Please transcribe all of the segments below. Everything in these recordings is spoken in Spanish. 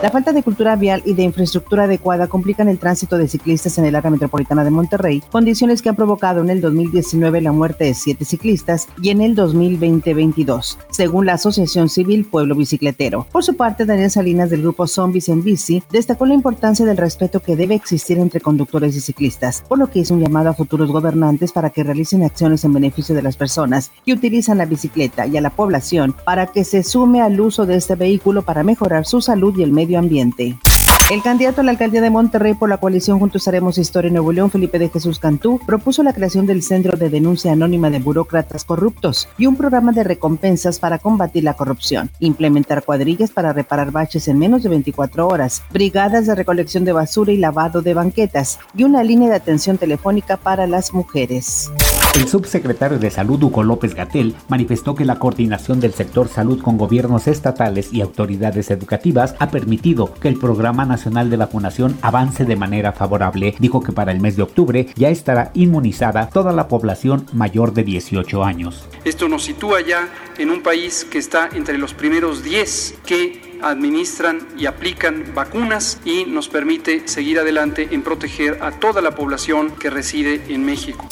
La falta de cultura vial y de infraestructura adecuada complican el tránsito de ciclistas en el área metropolitana de Monterrey, condiciones que han provocado en el 2019 la muerte de siete ciclistas y en el 2020 22, según la Asociación Civil Pueblo Bicicletero. Por su parte, Daniel Salinas del grupo Zombies en Bici destacó la importancia del respeto que debe existir entre conductores y ciclistas, por lo que hizo un llamado a futuros gobernantes para que realicen acciones en beneficio de las personas que utilizan la bicicleta y a la población para que se sume al uso de este vehículo para mejorar su salud y el ambiente. El candidato a la alcaldía de Monterrey por la coalición Juntos Haremos Historia en Nuevo León, Felipe de Jesús Cantú, propuso la creación del Centro de Denuncia Anónima de Burócratas Corruptos y un programa de recompensas para combatir la corrupción, implementar cuadrillas para reparar baches en menos de 24 horas, brigadas de recolección de basura y lavado de banquetas y una línea de atención telefónica para las mujeres. El subsecretario de Salud, Hugo López Gatel, manifestó que la coordinación del sector salud con gobiernos estatales y autoridades educativas ha permitido que el Programa Nacional de Vacunación avance de manera favorable. Dijo que para el mes de octubre ya estará inmunizada toda la población mayor de 18 años. Esto nos sitúa ya en un país que está entre los primeros 10 que administran y aplican vacunas y nos permite seguir adelante en proteger a toda la población que reside en México.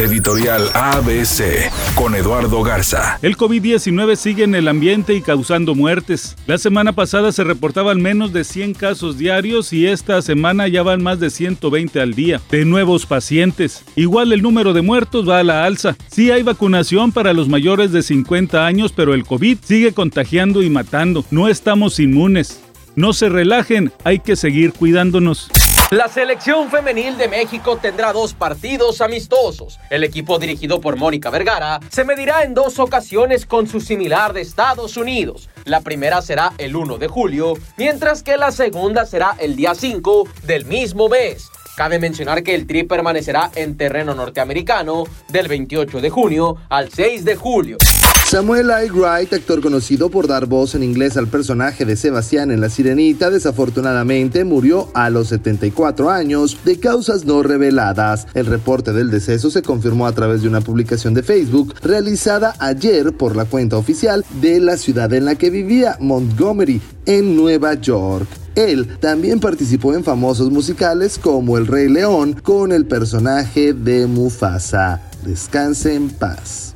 Editorial ABC con Eduardo Garza. El COVID-19 sigue en el ambiente y causando muertes. La semana pasada se reportaban menos de 100 casos diarios y esta semana ya van más de 120 al día de nuevos pacientes. Igual el número de muertos va a la alza. Sí hay vacunación para los mayores de 50 años, pero el COVID sigue contagiando y matando. No estamos inmunes. No se relajen, hay que seguir cuidándonos. La selección femenil de México tendrá dos partidos amistosos. El equipo dirigido por Mónica Vergara se medirá en dos ocasiones con su similar de Estados Unidos. La primera será el 1 de julio, mientras que la segunda será el día 5 del mismo mes. Cabe mencionar que el tri permanecerá en terreno norteamericano del 28 de junio al 6 de julio. Samuel I. Wright, actor conocido por dar voz en inglés al personaje de Sebastián en La Sirenita, desafortunadamente murió a los 74 años de causas no reveladas. El reporte del deceso se confirmó a través de una publicación de Facebook realizada ayer por la cuenta oficial de la ciudad en la que vivía, Montgomery, en Nueva York. Él también participó en famosos musicales como El Rey León con el personaje de Mufasa. Descanse en paz.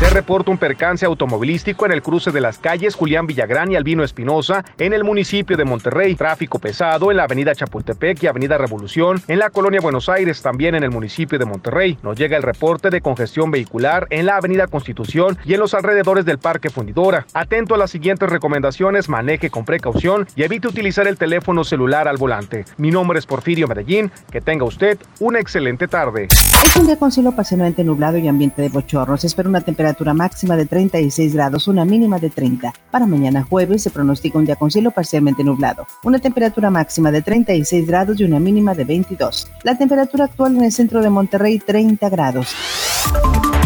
Se reporta un percance automovilístico en el cruce de las calles Julián Villagrán y Albino Espinosa en el municipio de Monterrey. Tráfico pesado en la avenida Chapultepec y avenida Revolución en la colonia Buenos Aires, también en el municipio de Monterrey. Nos llega el reporte de congestión vehicular en la avenida Constitución y en los alrededores del Parque Fundidora. Atento a las siguientes recomendaciones, maneje con precaución y evite utilizar el teléfono celular al volante. Mi nombre es Porfirio Medellín. Que tenga usted una excelente tarde. Es un día con cielo parcialmente nublado y ambiente de bochornos. espera una temperatura temperatura máxima de 36 grados, una mínima de 30. Para mañana jueves se pronostica un día con cielo parcialmente nublado, una temperatura máxima de 36 grados y una mínima de 22. La temperatura actual en el centro de Monterrey 30 grados.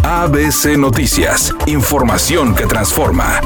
ABC Noticias, información que transforma.